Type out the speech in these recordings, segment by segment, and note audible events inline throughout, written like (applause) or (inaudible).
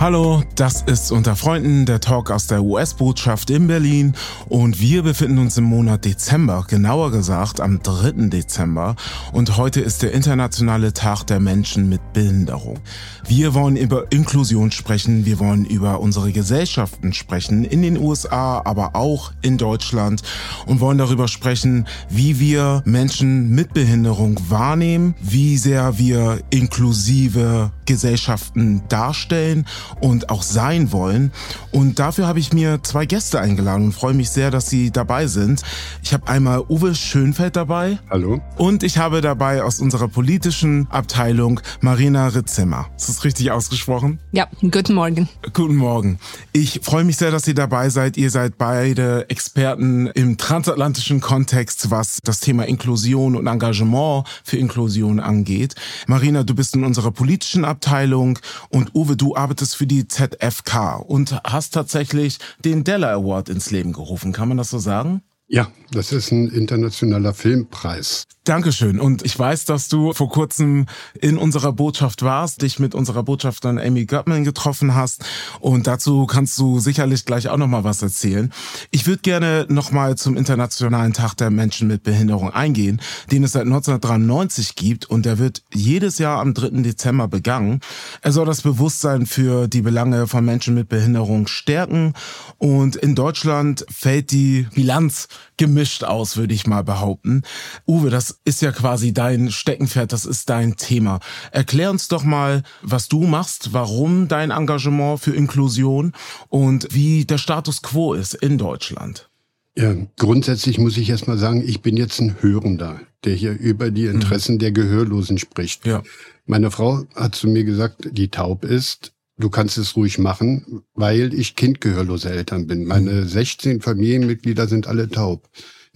Hallo, das ist Unter Freunden, der Talk aus der US-Botschaft in Berlin und wir befinden uns im Monat Dezember, genauer gesagt am 3. Dezember und heute ist der internationale Tag der Menschen mit Behinderung. Wir wollen über Inklusion sprechen, wir wollen über unsere Gesellschaften sprechen, in den USA, aber auch in Deutschland und wollen darüber sprechen, wie wir Menschen mit Behinderung wahrnehmen, wie sehr wir inklusive Gesellschaften darstellen und auch sein wollen. Und dafür habe ich mir zwei Gäste eingeladen und freue mich sehr, dass sie dabei sind. Ich habe einmal Uwe Schönfeld dabei. Hallo. Und ich habe dabei aus unserer politischen Abteilung Marina Ritzimmer. Ist das richtig ausgesprochen? Ja, guten Morgen. Guten Morgen. Ich freue mich sehr, dass ihr dabei seid. Ihr seid beide Experten im transatlantischen Kontext, was das Thema Inklusion und Engagement für Inklusion angeht. Marina, du bist in unserer politischen Abteilung und Uwe, du arbeitest für die ZFK und hast tatsächlich den Della Award ins Leben gerufen. Kann man das so sagen? Ja, das ist ein internationaler Filmpreis. Dankeschön. Und ich weiß, dass du vor kurzem in unserer Botschaft warst, dich mit unserer Botschafterin Amy Gutman getroffen hast. Und dazu kannst du sicherlich gleich auch nochmal was erzählen. Ich würde gerne nochmal zum Internationalen Tag der Menschen mit Behinderung eingehen, den es seit 1993 gibt. Und der wird jedes Jahr am 3. Dezember begangen. Er soll das Bewusstsein für die Belange von Menschen mit Behinderung stärken. Und in Deutschland fällt die Bilanz gemischt aus, würde ich mal behaupten. Uwe, das ist ja quasi dein Steckenpferd, das ist dein Thema. Erklär uns doch mal, was du machst, warum dein Engagement für Inklusion und wie der Status quo ist in Deutschland. Ja, grundsätzlich muss ich erst mal sagen, ich bin jetzt ein Hörender, der hier über die Interessen mhm. der Gehörlosen spricht. Ja. Meine Frau hat zu mir gesagt, die taub ist, du kannst es ruhig machen, weil ich kindgehörlose Eltern bin. Meine 16 Familienmitglieder sind alle taub.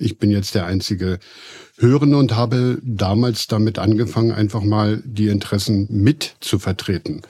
Ich bin jetzt der einzige Hörende und habe damals damit angefangen, einfach mal die Interessen mit zu vertreten.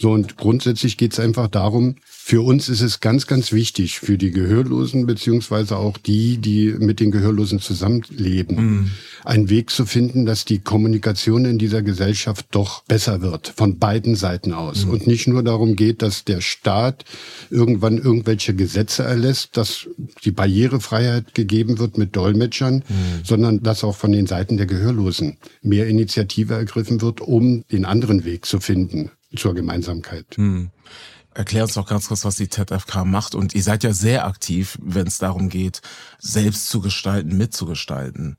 So, und grundsätzlich geht es einfach darum, für uns ist es ganz, ganz wichtig, für die Gehörlosen beziehungsweise auch die, die mit den Gehörlosen zusammenleben, mhm. einen Weg zu finden, dass die Kommunikation in dieser Gesellschaft doch besser wird, von beiden Seiten aus. Mhm. Und nicht nur darum geht, dass der Staat irgendwann irgendwelche Gesetze erlässt, dass die Barrierefreiheit gegeben wird mit Dolmetschern, mhm. sondern dass auch von den Seiten der Gehörlosen mehr Initiative ergriffen wird, um den anderen Weg zu finden zur Gemeinsamkeit. Hm. Erklär uns doch ganz kurz, was die ZFK macht. Und ihr seid ja sehr aktiv, wenn es darum geht, selbst zu gestalten, mitzugestalten.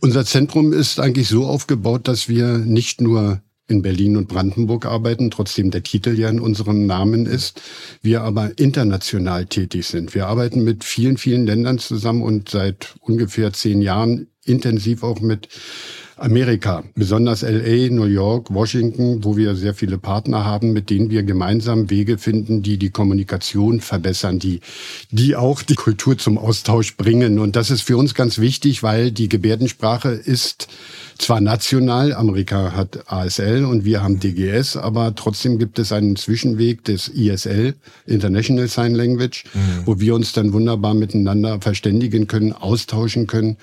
Unser Zentrum ist eigentlich so aufgebaut, dass wir nicht nur in Berlin und Brandenburg arbeiten, trotzdem der Titel ja in unserem Namen ist, wir aber international tätig sind. Wir arbeiten mit vielen, vielen Ländern zusammen und seit ungefähr zehn Jahren intensiv auch mit Amerika, besonders LA, New York, Washington, wo wir sehr viele Partner haben, mit denen wir gemeinsam Wege finden, die die Kommunikation verbessern, die, die auch die Kultur zum Austausch bringen. Und das ist für uns ganz wichtig, weil die Gebärdensprache ist zwar national, Amerika hat ASL und wir haben DGS, aber trotzdem gibt es einen Zwischenweg des ISL, International Sign Language, mhm. wo wir uns dann wunderbar miteinander verständigen können, austauschen können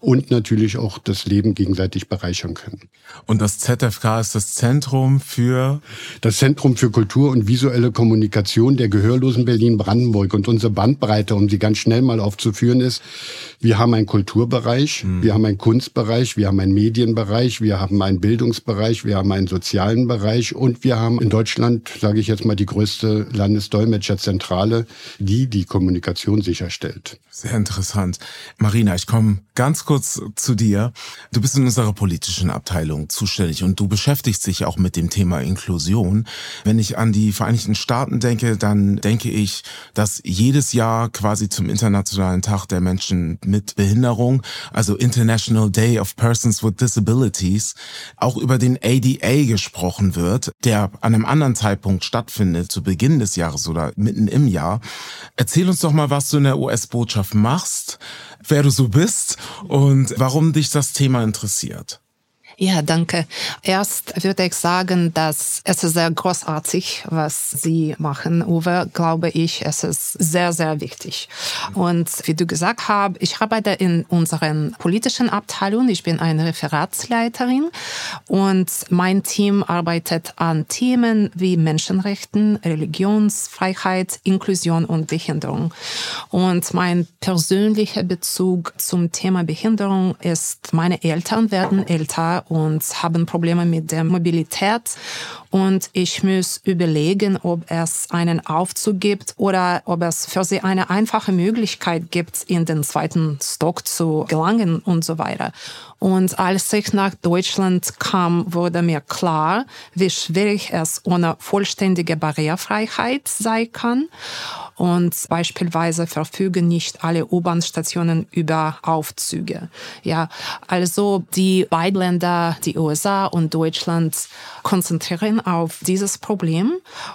und natürlich auch das Leben gegenseitig bereichern können. Und das ZFK ist das Zentrum für? Das Zentrum für Kultur und visuelle Kommunikation der Gehörlosen Berlin-Brandenburg. Und unsere Bandbreite, um sie ganz schnell mal aufzuführen, ist, wir haben einen Kulturbereich, mhm. wir haben einen Kunstbereich, wir haben einen Medienbereich, wir haben einen Bildungsbereich, wir haben einen sozialen Bereich und wir haben in Deutschland, sage ich jetzt mal, die größte Landesdolmetscherzentrale, die die Kommunikation sicherstellt. Sehr interessant. Marina, ich komme ganz kurz zu dir. Du bist in unserer politischen Abteilung zuständig und du beschäftigst dich auch mit dem Thema Inklusion. Wenn ich an die Vereinigten Staaten denke, dann denke ich, dass jedes Jahr quasi zum Internationalen Tag der Menschen mit Behinderung, also International Day of Persons with Disabilities, auch über den ADA gesprochen wird, der an einem anderen Zeitpunkt stattfindet, zu Beginn des Jahres oder mitten im Jahr. Erzähl uns doch mal, was du in der US-Botschaft machst, wer du so bist und warum dich das Thema interessiert. Ja, danke. Erst würde ich sagen, dass es ist sehr großartig, was Sie machen, Uwe, glaube ich. Es ist sehr, sehr wichtig. Und wie du gesagt hast, ich arbeite in unseren politischen Abteilung. Ich bin eine Referatsleiterin und mein Team arbeitet an Themen wie Menschenrechten, Religionsfreiheit, Inklusion und Behinderung. Und mein persönlicher Bezug zum Thema Behinderung ist, meine Eltern werden älter und haben Probleme mit der Mobilität. Und ich muss überlegen, ob es einen Aufzug gibt oder ob es für sie eine einfache Möglichkeit gibt, in den zweiten Stock zu gelangen und so weiter. Und als ich nach Deutschland kam, wurde mir klar, wie schwierig es ohne vollständige Barrierefreiheit sein kann. Und beispielsweise verfügen nicht alle U-Bahn-Stationen über Aufzüge. Ja, also die beiden Länder, die USA und Deutschland, konzentrieren auf dieses Problem.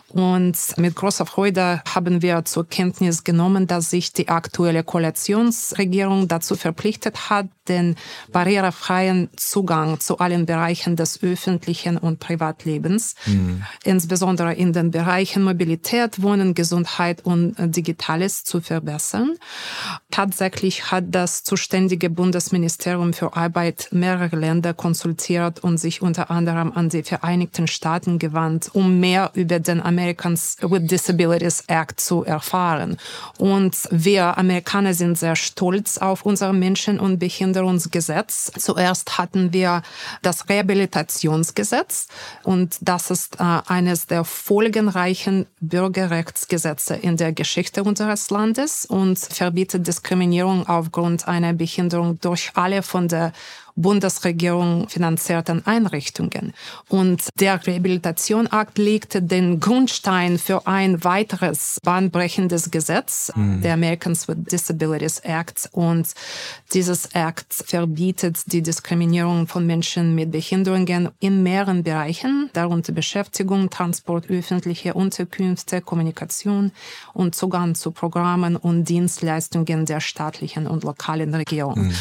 Und mit großer Freude haben wir zur Kenntnis genommen, dass sich die aktuelle Koalitionsregierung dazu verpflichtet hat, den barrierefreien Zugang zu allen Bereichen des öffentlichen und Privatlebens, mhm. insbesondere in den Bereichen Mobilität, Wohnen, Gesundheit und Digitales zu verbessern. Tatsächlich hat das zuständige Bundesministerium für Arbeit mehrere Länder konsultiert und sich unter anderem an die Vereinigten Staaten gewandt, um mehr über den Americans with Disabilities Act zu erfahren. Und wir Amerikaner sind sehr stolz auf unser Menschen- und Behinderungsgesetz. Zuerst hatten wir das Rehabilitationsgesetz und das ist äh, eines der folgenreichen Bürgerrechtsgesetze in der Geschichte unseres Landes und verbietet Diskriminierung aufgrund einer Behinderung durch alle von der Bundesregierung finanzierten Einrichtungen. Und der Rehabilitationakt legte den Grundstein für ein weiteres bahnbrechendes Gesetz, mhm. der Americans with Disabilities Act. Und dieses Act verbietet die Diskriminierung von Menschen mit Behinderungen in mehreren Bereichen, darunter Beschäftigung, Transport, öffentliche Unterkünfte, Kommunikation und Zugang zu Programmen und Dienstleistungen der staatlichen und lokalen Regierung. Mhm.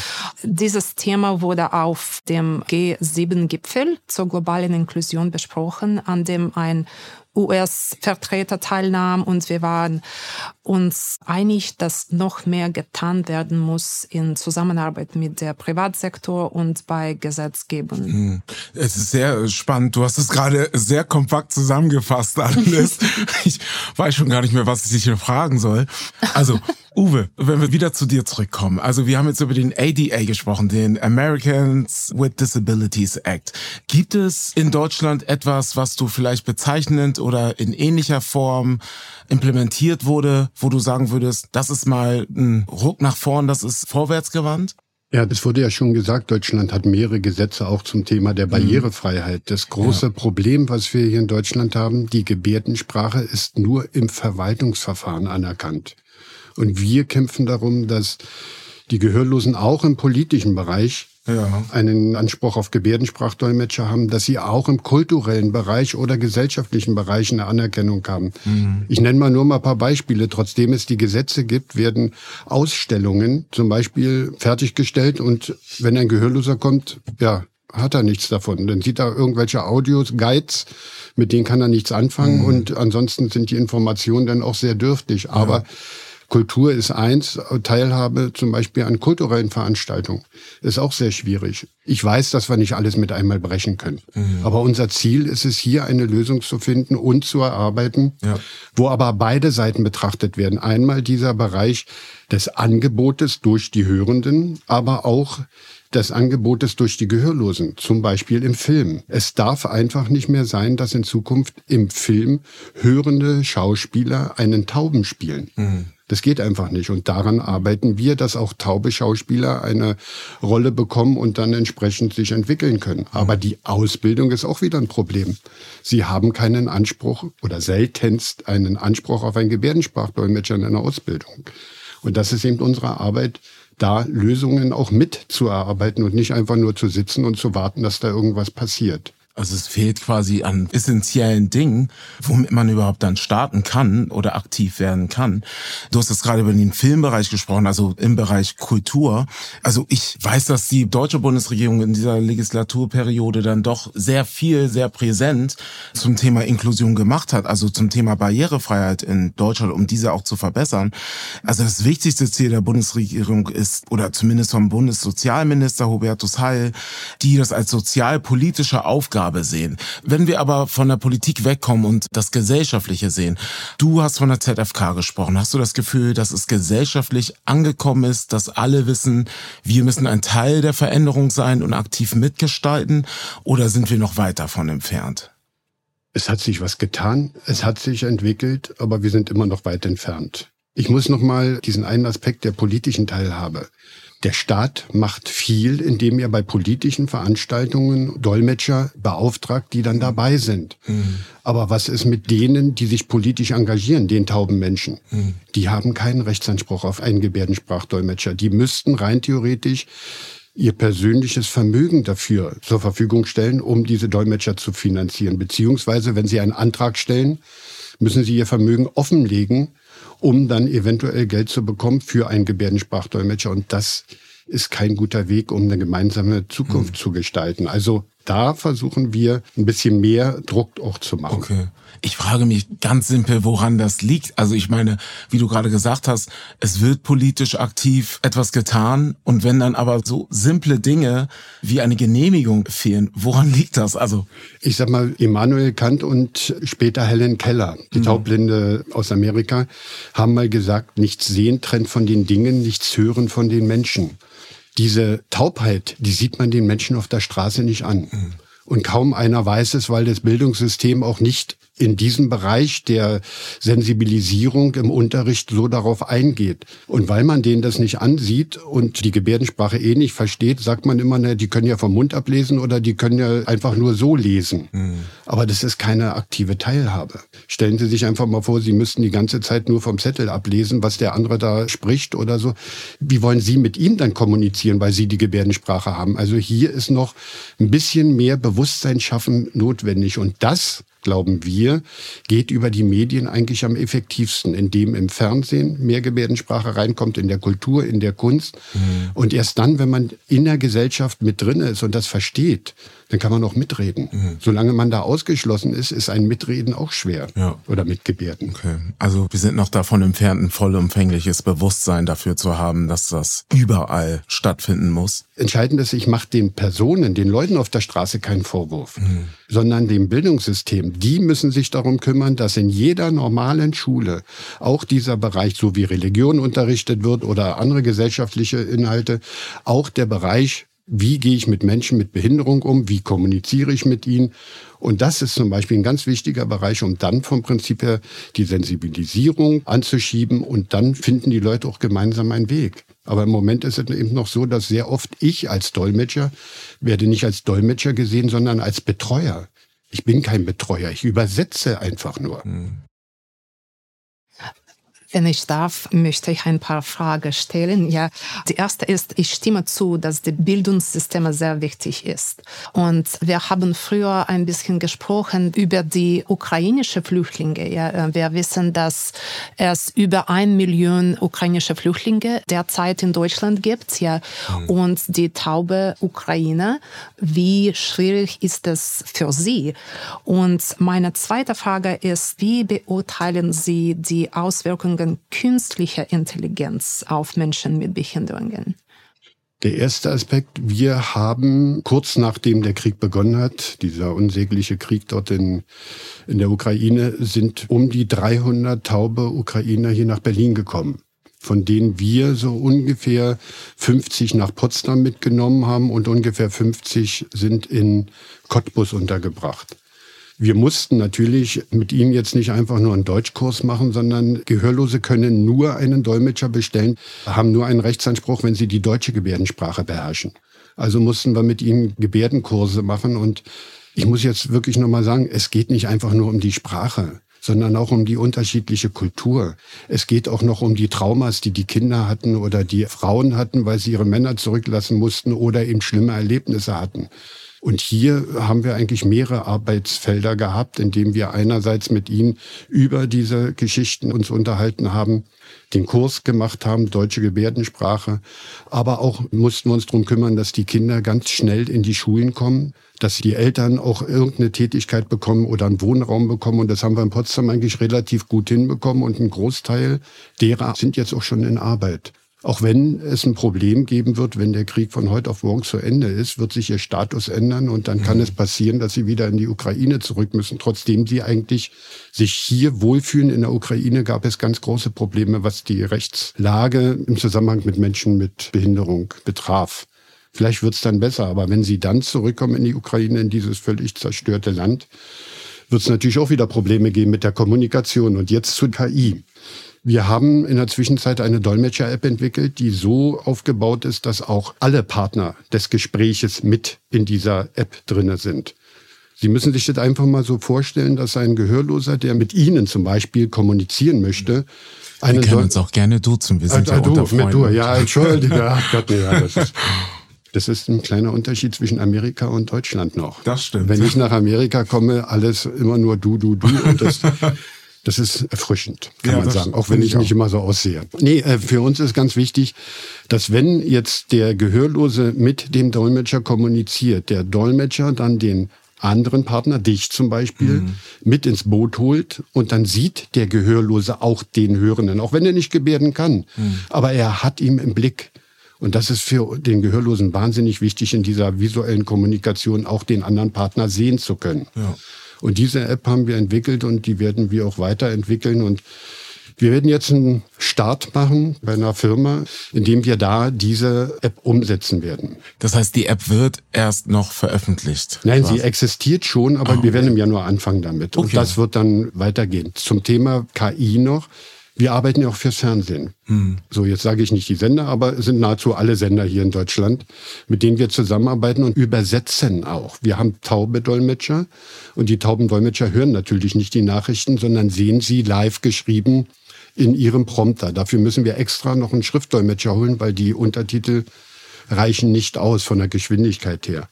Dieses Thema wurde auf dem G7-Gipfel zur globalen Inklusion besprochen, an dem ein US-Vertreter teilnahm und wir waren uns einig, dass noch mehr getan werden muss in Zusammenarbeit mit der Privatsektor und bei Gesetzgebung. Hm. Es ist sehr spannend. Du hast es gerade sehr kompakt zusammengefasst alles. (laughs) ich weiß schon gar nicht mehr, was ich hier fragen soll. Also Uwe, wenn wir wieder zu dir zurückkommen. Also wir haben jetzt über den ADA gesprochen, den Americans with Disabilities Act. Gibt es in Deutschland etwas, was du vielleicht bezeichnend oder in ähnlicher Form implementiert wurde, wo du sagen würdest, das ist mal ein Ruck nach vorn, das ist vorwärtsgewandt? Ja, das wurde ja schon gesagt, Deutschland hat mehrere Gesetze auch zum Thema der mhm. Barrierefreiheit. Das große ja. Problem, was wir hier in Deutschland haben, die Gebärdensprache ist nur im Verwaltungsverfahren anerkannt. Und wir kämpfen darum, dass die Gehörlosen auch im politischen Bereich ja. einen Anspruch auf Gebärdensprachdolmetscher haben, dass sie auch im kulturellen Bereich oder gesellschaftlichen Bereich eine Anerkennung haben. Mhm. Ich nenne mal nur mal ein paar Beispiele. Trotzdem es die Gesetze gibt, werden Ausstellungen zum Beispiel fertiggestellt und wenn ein Gehörloser kommt, ja, hat er nichts davon. Dann sieht er irgendwelche Audios, Guides, mit denen kann er nichts anfangen mhm. und ansonsten sind die Informationen dann auch sehr dürftig. Aber ja Kultur ist eins, Teilhabe zum Beispiel an kulturellen Veranstaltungen ist auch sehr schwierig. Ich weiß, dass wir nicht alles mit einmal brechen können. Mhm. Aber unser Ziel ist es, hier eine Lösung zu finden und zu erarbeiten, ja. wo aber beide Seiten betrachtet werden. Einmal dieser Bereich des Angebotes durch die Hörenden, aber auch des Angebotes durch die Gehörlosen, zum Beispiel im Film. Es darf einfach nicht mehr sein, dass in Zukunft im Film hörende Schauspieler einen Tauben spielen. Mhm. Das geht einfach nicht. Und daran arbeiten wir, dass auch taube Schauspieler eine Rolle bekommen und dann entsprechend sich entwickeln können. Aber die Ausbildung ist auch wieder ein Problem. Sie haben keinen Anspruch oder seltenst einen Anspruch auf einen Gebärdensprachdolmetscher in einer Ausbildung. Und das ist eben unsere Arbeit, da Lösungen auch mitzuerarbeiten und nicht einfach nur zu sitzen und zu warten, dass da irgendwas passiert. Also es fehlt quasi an essentiellen Dingen, womit man überhaupt dann starten kann oder aktiv werden kann. Du hast jetzt gerade über den Filmbereich gesprochen, also im Bereich Kultur. Also ich weiß, dass die deutsche Bundesregierung in dieser Legislaturperiode dann doch sehr viel, sehr präsent zum Thema Inklusion gemacht hat, also zum Thema Barrierefreiheit in Deutschland, um diese auch zu verbessern. Also das wichtigste Ziel der Bundesregierung ist, oder zumindest vom Bundessozialminister Hubertus Heil, die das als sozialpolitische Aufgabe Aufgabe sehen. Wenn wir aber von der Politik wegkommen und das Gesellschaftliche sehen, du hast von der ZFK gesprochen. Hast du das Gefühl, dass es gesellschaftlich angekommen ist, dass alle wissen, wir müssen ein Teil der Veränderung sein und aktiv mitgestalten? Oder sind wir noch weit davon entfernt? Es hat sich was getan, es hat sich entwickelt, aber wir sind immer noch weit entfernt. Ich muss noch mal diesen einen Aspekt der politischen Teilhabe der Staat macht viel, indem er bei politischen Veranstaltungen Dolmetscher beauftragt, die dann dabei sind. Mhm. Aber was ist mit denen, die sich politisch engagieren, den tauben Menschen? Mhm. Die haben keinen Rechtsanspruch auf einen Gebärdensprachdolmetscher. Die müssten rein theoretisch ihr persönliches Vermögen dafür zur Verfügung stellen, um diese Dolmetscher zu finanzieren. Beziehungsweise, wenn sie einen Antrag stellen, müssen sie ihr Vermögen offenlegen, um dann eventuell Geld zu bekommen für einen Gebärdensprachdolmetscher. Und das ist kein guter Weg, um eine gemeinsame Zukunft mhm. zu gestalten. Also da versuchen wir ein bisschen mehr Druck auch zu machen. Okay. Ich frage mich ganz simpel, woran das liegt. Also ich meine, wie du gerade gesagt hast, es wird politisch aktiv etwas getan und wenn dann aber so simple Dinge wie eine Genehmigung fehlen, woran liegt das? Also ich sag mal, Immanuel Kant und später Helen Keller, die mhm. Taubblinde aus Amerika, haben mal gesagt, nichts sehen trennt von den Dingen, nichts hören von den Menschen. Diese Taubheit, die sieht man den Menschen auf der Straße nicht an. Mhm. Und kaum einer weiß es, weil das Bildungssystem auch nicht in diesem Bereich der Sensibilisierung im Unterricht so darauf eingeht. Und weil man denen das nicht ansieht und die Gebärdensprache eh nicht versteht, sagt man immer, ne, die können ja vom Mund ablesen oder die können ja einfach nur so lesen. Mhm. Aber das ist keine aktive Teilhabe. Stellen Sie sich einfach mal vor, Sie müssten die ganze Zeit nur vom Zettel ablesen, was der andere da spricht oder so. Wie wollen Sie mit ihm dann kommunizieren, weil Sie die Gebärdensprache haben? Also hier ist noch ein bisschen mehr Bewusstsein schaffen notwendig. Und das glauben wir, geht über die Medien eigentlich am effektivsten, indem im Fernsehen mehr Gebärdensprache reinkommt, in der Kultur, in der Kunst. Mhm. Und erst dann, wenn man in der Gesellschaft mit drin ist und das versteht, dann kann man auch mitreden. Mhm. Solange man da ausgeschlossen ist, ist ein Mitreden auch schwer. Ja. Oder mitgebärden. Okay. Also wir sind noch davon entfernt, ein vollumfängliches Bewusstsein dafür zu haben, dass das überall stattfinden muss. Entscheidend ist, ich mache den Personen, den Leuten auf der Straße keinen Vorwurf, mhm. sondern dem Bildungssystem. Die müssen sich darum kümmern, dass in jeder normalen Schule auch dieser Bereich, so wie Religion unterrichtet wird oder andere gesellschaftliche Inhalte, auch der Bereich wie gehe ich mit Menschen mit Behinderung um? Wie kommuniziere ich mit ihnen? Und das ist zum Beispiel ein ganz wichtiger Bereich, um dann vom Prinzip her die Sensibilisierung anzuschieben und dann finden die Leute auch gemeinsam einen Weg. Aber im Moment ist es eben noch so, dass sehr oft ich als Dolmetscher werde nicht als Dolmetscher gesehen, sondern als Betreuer. Ich bin kein Betreuer, ich übersetze einfach nur. Hm. Wenn ich darf, möchte ich ein paar Fragen stellen. Ja, die erste ist, ich stimme zu, dass die Bildungssysteme sehr wichtig ist. Und wir haben früher ein bisschen gesprochen über die ukrainische Flüchtlinge. Ja, wir wissen, dass es über ein Million ukrainische Flüchtlinge derzeit in Deutschland gibt. Ja, mhm. und die taube Ukraine. Wie schwierig ist es für Sie? Und meine zweite Frage ist, wie beurteilen Sie die Auswirkungen Auswirkungen künstlicher Intelligenz auf Menschen mit Behinderungen? Der erste Aspekt, wir haben kurz nachdem der Krieg begonnen hat, dieser unsägliche Krieg dort in, in der Ukraine, sind um die 300 taube Ukrainer hier nach Berlin gekommen von denen wir so ungefähr 50 nach Potsdam mitgenommen haben und ungefähr 50 sind in Cottbus untergebracht. Wir mussten natürlich mit ihm jetzt nicht einfach nur einen Deutschkurs machen, sondern Gehörlose können nur einen Dolmetscher bestellen, haben nur einen Rechtsanspruch, wenn sie die deutsche Gebärdensprache beherrschen. Also mussten wir mit ihm Gebärdenkurse machen und ich muss jetzt wirklich nochmal sagen, es geht nicht einfach nur um die Sprache sondern auch um die unterschiedliche Kultur. Es geht auch noch um die Traumas, die die Kinder hatten oder die Frauen hatten, weil sie ihre Männer zurücklassen mussten oder eben schlimme Erlebnisse hatten. Und hier haben wir eigentlich mehrere Arbeitsfelder gehabt, in denen wir einerseits mit ihnen über diese Geschichten uns unterhalten haben, den Kurs gemacht haben, deutsche Gebärdensprache, aber auch mussten wir uns darum kümmern, dass die Kinder ganz schnell in die Schulen kommen, dass die Eltern auch irgendeine Tätigkeit bekommen oder einen Wohnraum bekommen. Und das haben wir in Potsdam eigentlich relativ gut hinbekommen. Und ein Großteil derer sind jetzt auch schon in Arbeit. Auch wenn es ein Problem geben wird, wenn der Krieg von heute auf morgen zu Ende ist, wird sich ihr Status ändern und dann kann mhm. es passieren, dass sie wieder in die Ukraine zurück müssen. Trotzdem sie eigentlich sich hier wohlfühlen in der Ukraine, gab es ganz große Probleme, was die Rechtslage im Zusammenhang mit Menschen mit Behinderung betraf. Vielleicht wird es dann besser, aber wenn sie dann zurückkommen in die Ukraine, in dieses völlig zerstörte Land, wird es natürlich auch wieder Probleme geben mit der Kommunikation. Und jetzt zu KI. Wir haben in der Zwischenzeit eine Dolmetscher-App entwickelt, die so aufgebaut ist, dass auch alle Partner des Gespräches mit in dieser App drinne sind. Sie müssen sich das einfach mal so vorstellen, dass ein Gehörloser, der mit Ihnen zum Beispiel kommunizieren möchte, wir können uns auch gerne duzen. Wir sind äh, ja du, unter Freunden. Du, ja, entschuldige. Ach Gott, nee, ja, das ist, (laughs) das ist ein kleiner Unterschied zwischen Amerika und Deutschland noch. Das stimmt. Wenn ich nach Amerika komme, alles immer nur du, du, du. Und das, (laughs) Das ist erfrischend, kann ja, man sagen, auch wenn ich, ich nicht immer so aussehe. Nee, äh, für uns ist ganz wichtig, dass wenn jetzt der Gehörlose mit dem Dolmetscher kommuniziert, der Dolmetscher dann den anderen Partner, dich zum Beispiel, mhm. mit ins Boot holt und dann sieht der Gehörlose auch den Hörenden, auch wenn er nicht gebärden kann. Mhm. Aber er hat ihn im Blick. Und das ist für den Gehörlosen wahnsinnig wichtig, in dieser visuellen Kommunikation auch den anderen Partner sehen zu können. Ja. Und diese App haben wir entwickelt und die werden wir auch weiterentwickeln. Und wir werden jetzt einen Start machen bei einer Firma, in dem wir da diese App umsetzen werden. Das heißt, die App wird erst noch veröffentlicht? Nein, quasi. sie existiert schon, aber oh, wir werden im Januar anfangen damit. Okay. Und das wird dann weitergehen. Zum Thema KI noch. Wir arbeiten ja auch fürs Fernsehen. Hm. So, jetzt sage ich nicht die Sender, aber es sind nahezu alle Sender hier in Deutschland, mit denen wir zusammenarbeiten und übersetzen auch. Wir haben taube Dolmetscher und die tauben Dolmetscher hören natürlich nicht die Nachrichten, sondern sehen sie live geschrieben in ihrem Prompter. Dafür müssen wir extra noch einen Schriftdolmetscher holen, weil die Untertitel reichen nicht aus von der Geschwindigkeit her.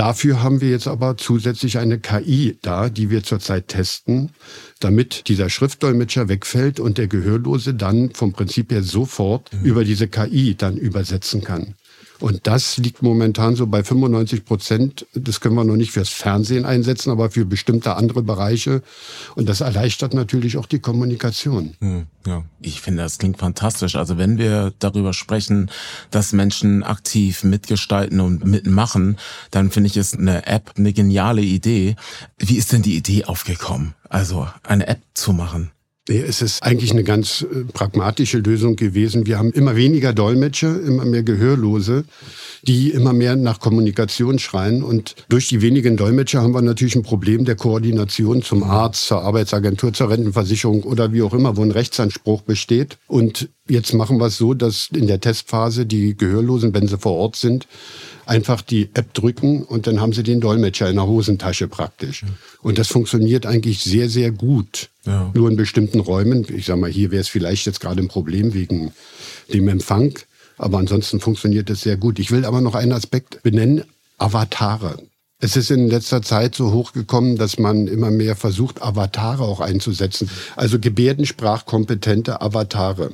Dafür haben wir jetzt aber zusätzlich eine KI da, die wir zurzeit testen, damit dieser Schriftdolmetscher wegfällt und der Gehörlose dann vom Prinzip her sofort mhm. über diese KI dann übersetzen kann. Und das liegt momentan so bei 95 Prozent. Das können wir noch nicht fürs Fernsehen einsetzen, aber für bestimmte andere Bereiche. Und das erleichtert natürlich auch die Kommunikation. Hm, ja, ich finde, das klingt fantastisch. Also wenn wir darüber sprechen, dass Menschen aktiv mitgestalten und mitmachen, dann finde ich es eine App eine geniale Idee. Wie ist denn die Idee aufgekommen? Also eine App zu machen? Es ist eigentlich eine ganz äh, pragmatische Lösung gewesen. Wir haben immer weniger Dolmetscher, immer mehr Gehörlose, die immer mehr nach Kommunikation schreien. Und durch die wenigen Dolmetscher haben wir natürlich ein Problem der Koordination zum Arzt, zur Arbeitsagentur, zur Rentenversicherung oder wie auch immer, wo ein Rechtsanspruch besteht. Und jetzt machen wir es so, dass in der Testphase die Gehörlosen, wenn sie vor Ort sind, einfach die App drücken und dann haben sie den Dolmetscher in der Hosentasche praktisch. Und das funktioniert eigentlich sehr, sehr gut. Ja. Nur in bestimmten Räumen. Ich sag mal, hier wäre es vielleicht jetzt gerade ein Problem wegen dem Empfang. Aber ansonsten funktioniert es sehr gut. Ich will aber noch einen Aspekt benennen. Avatare. Es ist in letzter Zeit so hochgekommen, dass man immer mehr versucht, Avatare auch einzusetzen. Also gebärdensprachkompetente Avatare.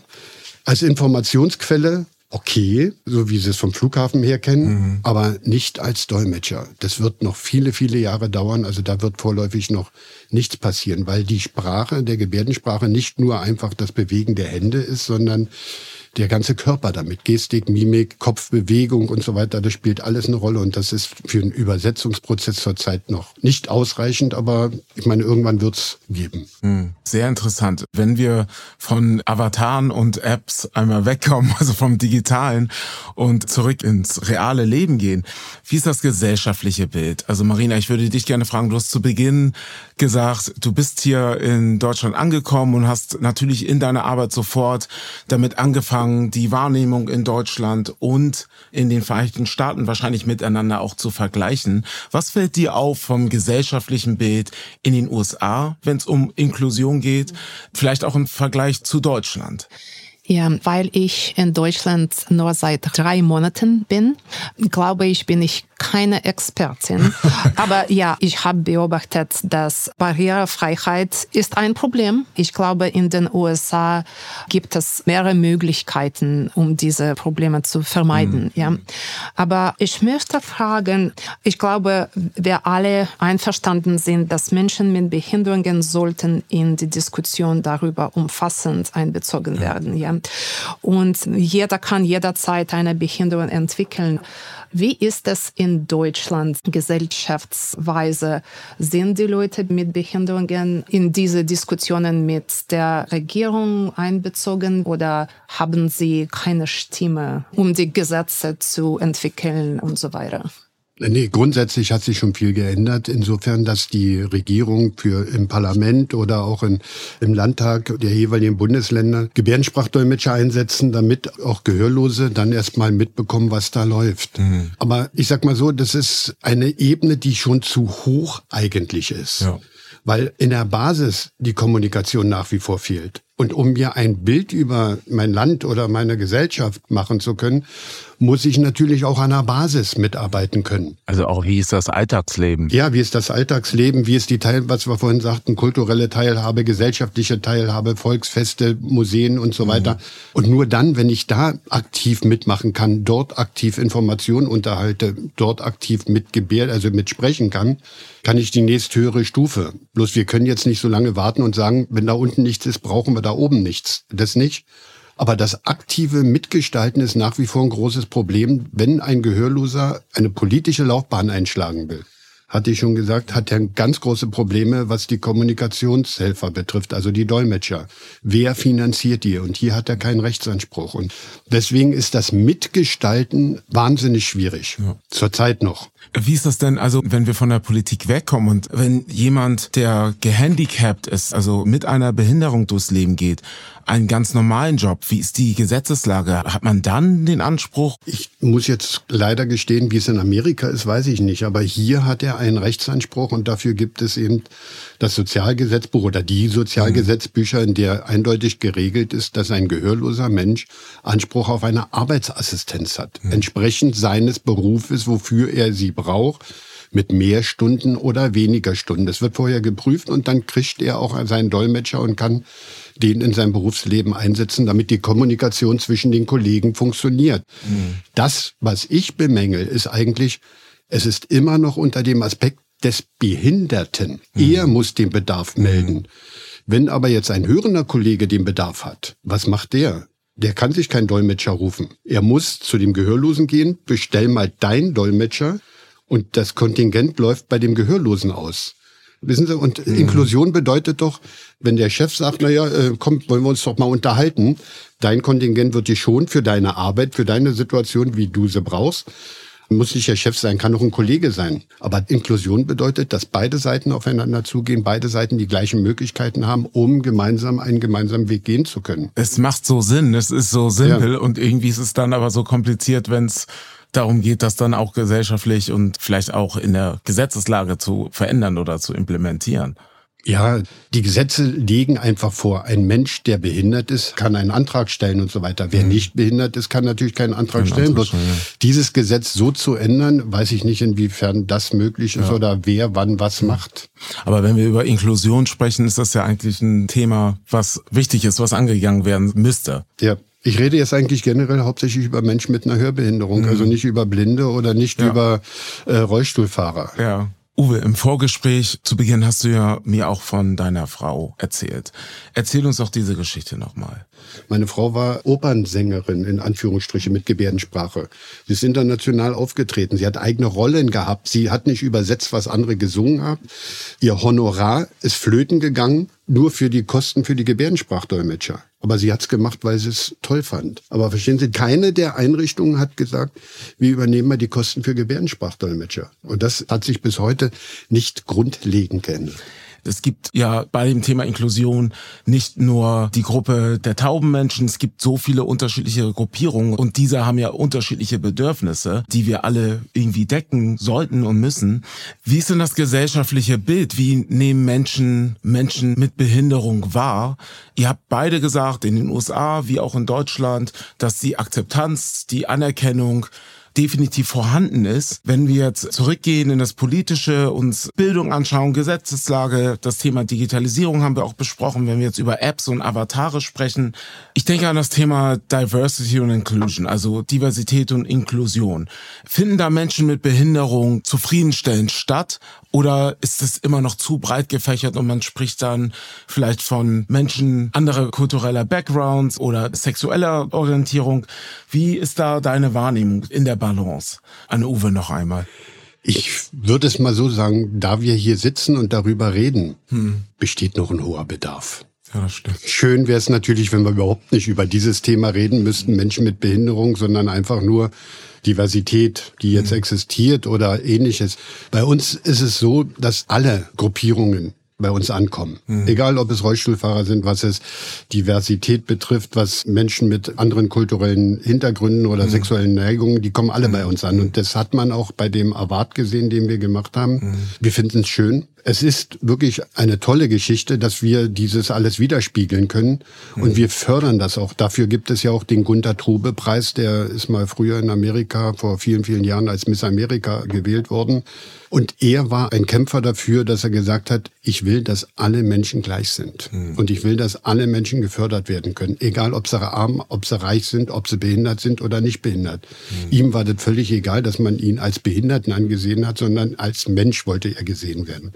Als Informationsquelle okay, so wie sie es vom Flughafen her kennen, mhm. aber nicht als Dolmetscher. Das wird noch viele, viele Jahre dauern. Also da wird vorläufig noch nichts passieren, weil die Sprache der Gebärdensprache nicht nur einfach das Bewegen der Hände ist, sondern der ganze Körper damit. Gestik, Mimik, Kopfbewegung und so weiter, das spielt alles eine Rolle. Und das ist für einen Übersetzungsprozess zurzeit noch nicht ausreichend, aber ich meine, irgendwann wird's geben. Hm, sehr interessant. Wenn wir von Avataren und Apps einmal wegkommen, (laughs) also vom Digitalen und zurück ins reale Leben gehen, wie ist das gesellschaftliche Bild? Also Marina, ich würde dich gerne fragen, du hast zu Beginn gesagt, du bist hier in Deutschland angekommen und hast natürlich in deiner Arbeit sofort damit angefangen, die Wahrnehmung in Deutschland und in den Vereinigten Staaten wahrscheinlich miteinander auch zu vergleichen. Was fällt dir auf vom gesellschaftlichen Bild in den USA, wenn es um Inklusion geht, vielleicht auch im Vergleich zu Deutschland? Ja, weil ich in Deutschland nur seit drei Monaten bin, glaube ich, bin ich keine Expertin. (laughs) Aber ja, ich habe beobachtet, dass Barrierefreiheit ist ein Problem. Ich glaube, in den USA gibt es mehrere Möglichkeiten, um diese Probleme zu vermeiden. Mhm. Ja. Aber ich möchte fragen, ich glaube, wir alle einverstanden sind, dass Menschen mit Behinderungen sollten in die Diskussion darüber umfassend einbezogen werden. Ja. Und jeder kann jederzeit eine Behinderung entwickeln. Wie ist es in Deutschland gesellschaftsweise? Sind die Leute mit Behinderungen in diese Diskussionen mit der Regierung einbezogen oder haben sie keine Stimme, um die Gesetze zu entwickeln und so weiter? Nee, grundsätzlich hat sich schon viel geändert. Insofern, dass die Regierung für im Parlament oder auch in, im Landtag der jeweiligen Bundesländer Gebärdensprachdolmetscher einsetzen, damit auch Gehörlose dann erstmal mitbekommen, was da läuft. Mhm. Aber ich sag mal so, das ist eine Ebene, die schon zu hoch eigentlich ist. Ja. Weil in der Basis die Kommunikation nach wie vor fehlt. Und um mir ein Bild über mein Land oder meine Gesellschaft machen zu können, muss ich natürlich auch an der Basis mitarbeiten können. Also auch wie ist das Alltagsleben? Ja, wie ist das Alltagsleben? Wie ist die Teil, was wir vorhin sagten, kulturelle Teilhabe, gesellschaftliche Teilhabe, Volksfeste, Museen und so mhm. weiter. Und nur dann, wenn ich da aktiv mitmachen kann, dort aktiv Informationen unterhalte, dort aktiv mit Gebär, also mitsprechen kann, kann ich die nächsthöhere Stufe. Bloß wir können jetzt nicht so lange warten und sagen, wenn da unten nichts ist, brauchen wir da oben nichts. Das nicht. Aber das aktive Mitgestalten ist nach wie vor ein großes Problem, wenn ein Gehörloser eine politische Laufbahn einschlagen will hatte ich schon gesagt, hat er ganz große Probleme, was die Kommunikationshelfer betrifft, also die Dolmetscher. Wer finanziert die? Und hier hat er keinen Rechtsanspruch. Und deswegen ist das Mitgestalten wahnsinnig schwierig. Ja. Zurzeit noch. Wie ist das denn, also wenn wir von der Politik wegkommen und wenn jemand, der gehandicapt ist, also mit einer Behinderung durchs Leben geht, einen ganz normalen Job, wie ist die Gesetzeslage? Hat man dann den Anspruch? Ich muss jetzt leider gestehen, wie es in Amerika ist, weiß ich nicht. Aber hier hat er einen Rechtsanspruch und dafür gibt es eben das Sozialgesetzbuch oder die Sozialgesetzbücher, in der eindeutig geregelt ist, dass ein gehörloser Mensch Anspruch auf eine Arbeitsassistenz hat. Mhm. Entsprechend seines Berufes, wofür er sie braucht mit mehr Stunden oder weniger Stunden. Das wird vorher geprüft und dann kriegt er auch seinen Dolmetscher und kann den in seinem Berufsleben einsetzen, damit die Kommunikation zwischen den Kollegen funktioniert. Mhm. Das, was ich bemängel, ist eigentlich, es ist immer noch unter dem Aspekt des Behinderten. Mhm. Er muss den Bedarf melden. Mhm. Wenn aber jetzt ein hörender Kollege den Bedarf hat, was macht der? Der kann sich keinen Dolmetscher rufen. Er muss zu dem Gehörlosen gehen, bestell mal deinen Dolmetscher und das Kontingent läuft bei dem Gehörlosen aus. Wissen Sie, und mhm. Inklusion bedeutet doch, wenn der Chef sagt, naja, äh, komm, wollen wir uns doch mal unterhalten, dein Kontingent wird dir schon für deine Arbeit, für deine Situation, wie du sie brauchst. Muss nicht der Chef sein, kann auch ein Kollege sein. Aber Inklusion bedeutet, dass beide Seiten aufeinander zugehen, beide Seiten die gleichen Möglichkeiten haben, um gemeinsam einen gemeinsamen Weg gehen zu können. Es macht so Sinn, es ist so simpel ja. und irgendwie ist es dann aber so kompliziert, wenn es darum geht, das dann auch gesellschaftlich und vielleicht auch in der Gesetzeslage zu verändern oder zu implementieren. Ja, die Gesetze legen einfach vor, ein Mensch, der behindert ist, kann einen Antrag stellen und so weiter. Wer mhm. nicht behindert ist, kann natürlich keinen Antrag Kein stellen. Antrag, ja. dieses Gesetz so zu ändern, weiß ich nicht, inwiefern das möglich ist ja. oder wer wann was macht. Aber wenn wir über Inklusion sprechen, ist das ja eigentlich ein Thema, was wichtig ist, was angegangen werden müsste. Ja. Ich rede jetzt eigentlich generell hauptsächlich über Menschen mit einer Hörbehinderung, mhm. also nicht über Blinde oder nicht ja. über äh, Rollstuhlfahrer. Ja. Uwe, im Vorgespräch zu Beginn hast du ja mir auch von deiner Frau erzählt. Erzähl uns doch diese Geschichte nochmal. Meine Frau war Opernsängerin in Anführungsstriche mit Gebärdensprache. Sie ist international aufgetreten. Sie hat eigene Rollen gehabt. Sie hat nicht übersetzt, was andere gesungen haben. Ihr Honorar ist flöten gegangen, nur für die Kosten für die Gebärdensprachdolmetscher. Aber sie hat es gemacht, weil sie es toll fand. Aber verstehen Sie, keine der Einrichtungen hat gesagt, wir übernehmen mal die Kosten für Gebärdensprachdolmetscher. Und das hat sich bis heute nicht grundlegend geändert. Es gibt ja bei dem Thema Inklusion nicht nur die Gruppe der tauben Menschen, es gibt so viele unterschiedliche Gruppierungen und diese haben ja unterschiedliche Bedürfnisse, die wir alle irgendwie decken sollten und müssen. Wie ist denn das gesellschaftliche Bild? Wie nehmen Menschen Menschen mit Behinderung wahr? Ihr habt beide gesagt, in den USA wie auch in Deutschland, dass die Akzeptanz, die Anerkennung definitiv vorhanden ist. Wenn wir jetzt zurückgehen in das Politische, uns Bildung anschauen, Gesetzeslage, das Thema Digitalisierung haben wir auch besprochen, wenn wir jetzt über Apps und Avatare sprechen. Ich denke an das Thema Diversity und Inclusion, also Diversität und Inklusion. Finden da Menschen mit Behinderung zufriedenstellend statt oder ist es immer noch zu breit gefächert und man spricht dann vielleicht von Menschen anderer kultureller Backgrounds oder sexueller Orientierung? Wie ist da deine Wahrnehmung in der Balance? An Uwe noch einmal. Ich würde es mal so sagen, da wir hier sitzen und darüber reden, hm. besteht noch ein hoher Bedarf. Ja, das stimmt. Schön wäre es natürlich, wenn wir überhaupt nicht über dieses Thema reden müssten, Menschen mit Behinderung, sondern einfach nur Diversität, die jetzt mhm. existiert oder ähnliches. Bei uns ist es so, dass alle Gruppierungen bei uns ankommen. Mhm. Egal, ob es Rollstuhlfahrer sind, was es Diversität betrifft, was Menschen mit anderen kulturellen Hintergründen oder mhm. sexuellen Neigungen, die kommen alle mhm. bei uns an. Und das hat man auch bei dem Award gesehen, den wir gemacht haben. Mhm. Wir finden es schön es ist wirklich eine tolle Geschichte, dass wir dieses alles widerspiegeln können. Und mhm. wir fördern das auch. Dafür gibt es ja auch den Gunter Trube Preis. Der ist mal früher in Amerika vor vielen, vielen Jahren als Miss Amerika gewählt worden. Und er war ein Kämpfer dafür, dass er gesagt hat, ich will, dass alle Menschen gleich sind. Mhm. Und ich will, dass alle Menschen gefördert werden können. Egal, ob sie arm, ob sie reich sind, ob sie behindert sind oder nicht behindert. Mhm. Ihm war das völlig egal, dass man ihn als Behinderten angesehen hat, sondern als Mensch wollte er gesehen werden.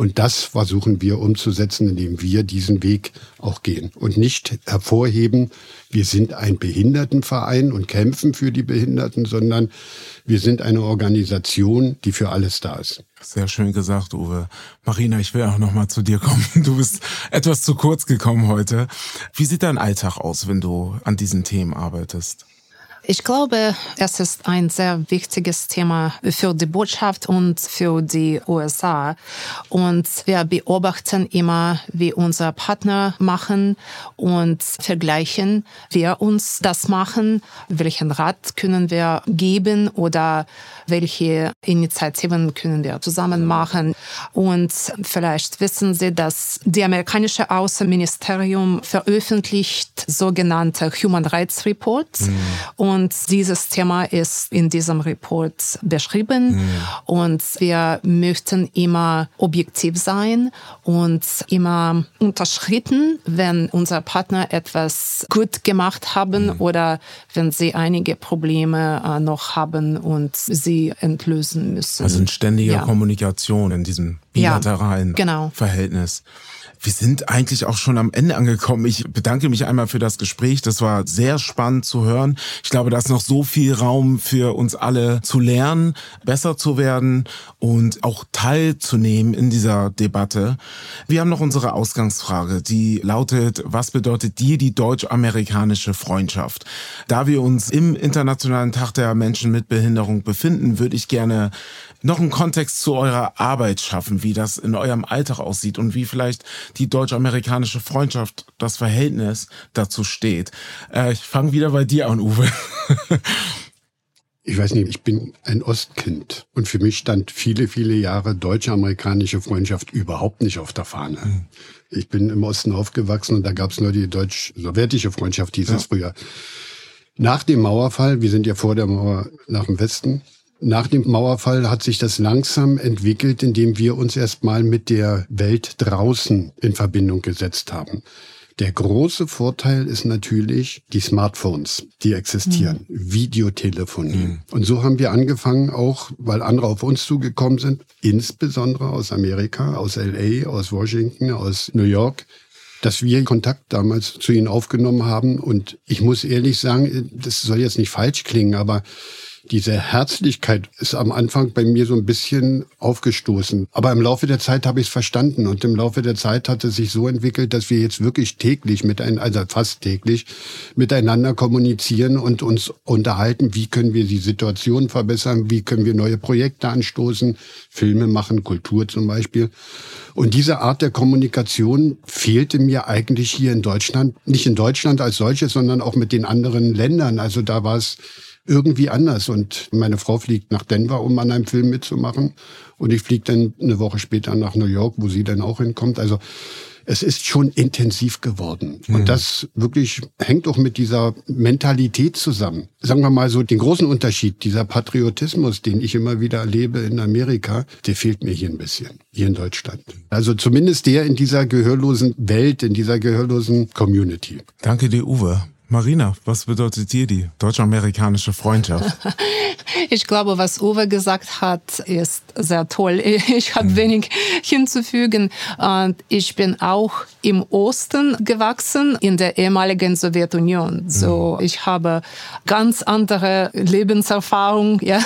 Und das versuchen wir umzusetzen, indem wir diesen Weg auch gehen und nicht hervorheben, wir sind ein Behindertenverein und kämpfen für die Behinderten, sondern wir sind eine Organisation, die für alles da ist. Sehr schön gesagt, Uwe. Marina, ich will auch noch mal zu dir kommen. (laughs) Du bist etwas zu kurz gekommen heute. Wie sieht dein Alltag aus, wenn du an diesen Themen arbeitest? Ich glaube, es ist ein sehr wichtiges Thema für die Botschaft und für die USA. Und wir beobachten immer, wie unsere Partner machen und vergleichen, wir uns das machen, welchen Rat können wir geben oder welche Initiativen können wir zusammen machen. Und vielleicht wissen Sie, dass die amerikanische Außenministerium veröffentlicht sogenannte Human Rights Report. Mhm. Und dieses Thema ist in diesem Report beschrieben. Mhm. Und wir möchten immer objektiv sein und immer unterschritten, wenn unser Partner etwas gut gemacht haben mhm. oder wenn sie einige Probleme äh, noch haben und sie entlösen müssen. Also in ständiger ja. Kommunikation in diesem bilateralen ja, genau. Verhältnis. Wir sind eigentlich auch schon am Ende angekommen. Ich bedanke mich einmal für das Gespräch. Das war sehr spannend zu hören. Ich glaube, da ist noch so viel Raum für uns alle zu lernen, besser zu werden und auch teilzunehmen in dieser Debatte. Wir haben noch unsere Ausgangsfrage, die lautet, was bedeutet dir die deutsch-amerikanische Freundschaft? Da wir uns im Internationalen Tag der Menschen mit Behinderung befinden, würde ich gerne noch einen Kontext zu eurer Arbeit schaffen, wie das in eurem Alltag aussieht und wie vielleicht die deutsch-amerikanische Freundschaft, das Verhältnis dazu steht. Äh, ich fange wieder bei dir an, Uwe. Ich weiß nicht, ich bin ein Ostkind und für mich stand viele, viele Jahre deutsch-amerikanische Freundschaft überhaupt nicht auf der Fahne. Mhm. Ich bin im Osten aufgewachsen und da gab es nur die deutsch-sowjetische Freundschaft, hieß ja. es früher. Nach dem Mauerfall, wir sind ja vor der Mauer nach dem Westen, nach dem Mauerfall hat sich das langsam entwickelt, indem wir uns erstmal mit der Welt draußen in Verbindung gesetzt haben. Der große Vorteil ist natürlich die Smartphones, die existieren, mhm. Videotelefonie. Mhm. Und so haben wir angefangen, auch weil andere auf uns zugekommen sind, insbesondere aus Amerika, aus LA, aus Washington, aus New York, dass wir Kontakt damals zu ihnen aufgenommen haben. Und ich muss ehrlich sagen, das soll jetzt nicht falsch klingen, aber diese Herzlichkeit ist am Anfang bei mir so ein bisschen aufgestoßen. Aber im Laufe der Zeit habe ich es verstanden und im Laufe der Zeit hat es sich so entwickelt, dass wir jetzt wirklich täglich miteinander, also fast täglich miteinander kommunizieren und uns unterhalten, wie können wir die Situation verbessern, wie können wir neue Projekte anstoßen, Filme machen, Kultur zum Beispiel. Und diese Art der Kommunikation fehlte mir eigentlich hier in Deutschland, nicht in Deutschland als solches, sondern auch mit den anderen Ländern. Also da war es irgendwie anders. Und meine Frau fliegt nach Denver, um an einem Film mitzumachen. Und ich fliege dann eine Woche später nach New York, wo sie dann auch hinkommt. Also es ist schon intensiv geworden. Mhm. Und das wirklich hängt auch mit dieser Mentalität zusammen. Sagen wir mal so, den großen Unterschied, dieser Patriotismus, den ich immer wieder erlebe in Amerika, der fehlt mir hier ein bisschen, hier in Deutschland. Also zumindest der in dieser gehörlosen Welt, in dieser gehörlosen Community. Danke dir, Uwe. Marina, was bedeutet dir die deutsch-amerikanische Freundschaft? (laughs) Ich glaube, was Uwe gesagt hat, ist sehr toll. (laughs) Ich habe mhm. wenig hinzufügen. Und ich bin auch im Osten gewachsen, in der ehemaligen Sowjetunion. So, mhm. ich habe ganz andere Lebenserfahrung, (laughs) ja,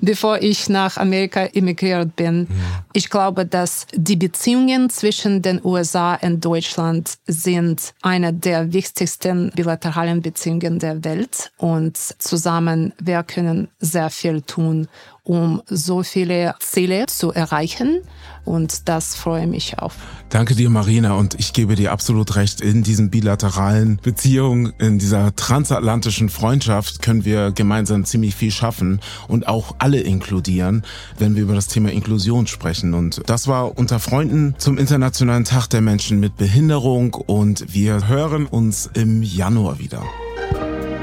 bevor ich nach Amerika emigriert bin. Mhm. Ich glaube, dass die Beziehungen zwischen den USA und Deutschland sind eine der wichtigsten bilateralen Beziehungen der Welt und zusammen wir können sehr viel tun, um so viele Ziele zu erreichen. Und das freue mich auf. Danke dir, Marina. Und ich gebe dir absolut recht. In diesen bilateralen Beziehungen, in dieser transatlantischen Freundschaft können wir gemeinsam ziemlich viel schaffen und auch alle inkludieren, wenn wir über das Thema Inklusion sprechen. Und das war unter Freunden zum Internationalen Tag der Menschen mit Behinderung. Und wir hören uns im Januar wieder.